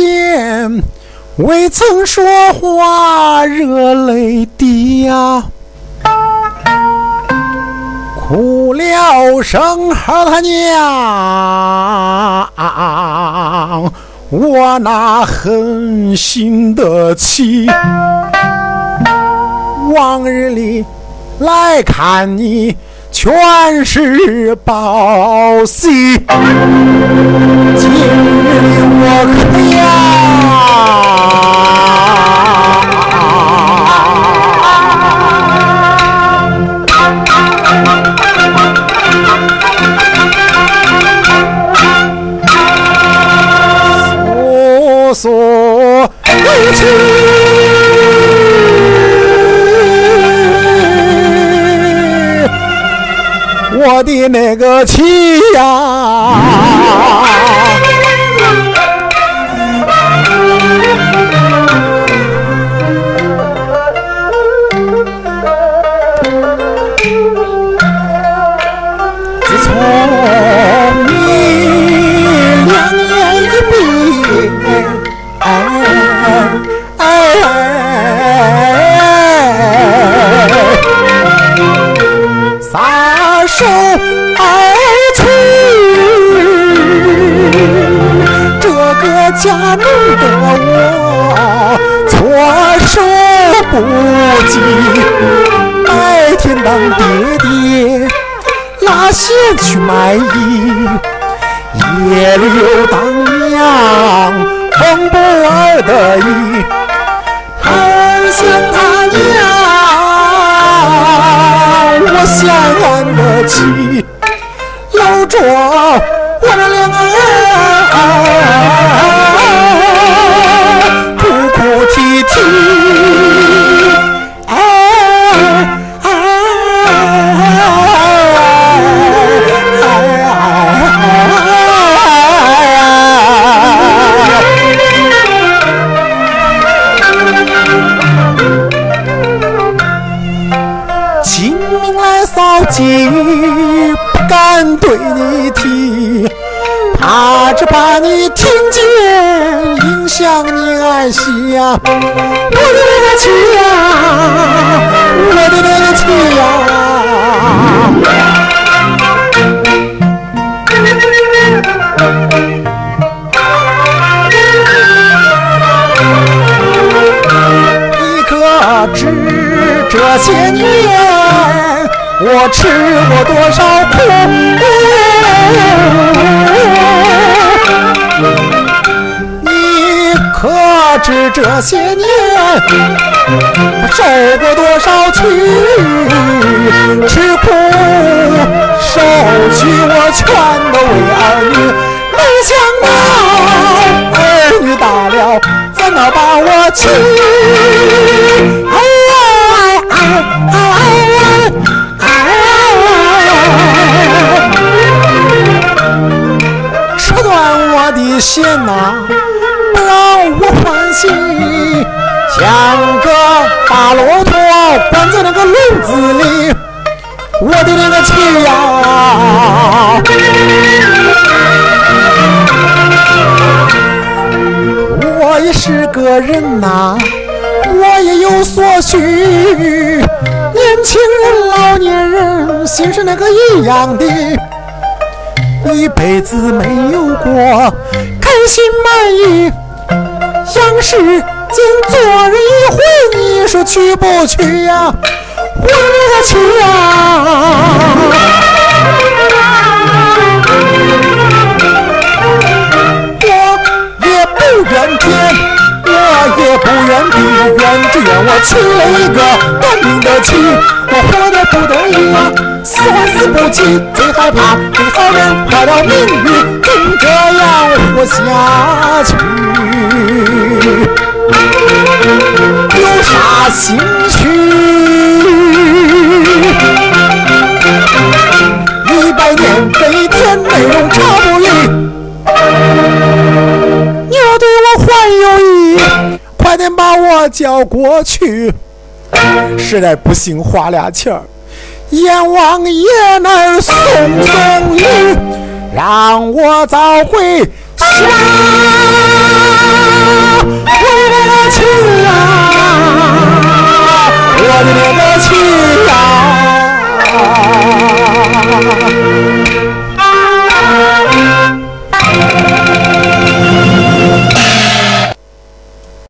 年未曾说话，热泪滴呀，哭了声儿他娘，我那狠心的气，往日里来看你。全是宝戏，今日我可要，的那个气呀，家弄得我措手不及。白天当爹爹拉线去卖艺，夜里又当娘缝布儿的衣，儿想他娘。我想俺的妻，老庄，我的两个儿，怕你听见影响你安息呀！我的那个妻呀，我的那个妻呀！你可知这些年？我吃过多少苦，知这些年受过多少屈？吃苦受屈我全都为儿女，没想到儿女大了，反倒把我气。哎呀哎哎哎！吃断我的心呐，不让我欢喜，像个大骆驼关在那个笼子里。我的那个妻呀，我也是个人呐，我也有所需。年轻人、老年人，心是那个一样的，一辈子没有过开心满意。杨世间做人一回，你说去不去呀？我的去呀！我也不怨天。我也不怨地怨，只怨我娶了一个短命的妻。我活得不得意啊，死还死不起，最害怕对好人坏了名誉，怎这样下去？有啥兴趣？一百年飞天内容差不离。还有意，快点把我叫过去。实在不行，花俩钱儿，阎王爷那儿送送礼，让我早回下回来的亲呀回来的亲呀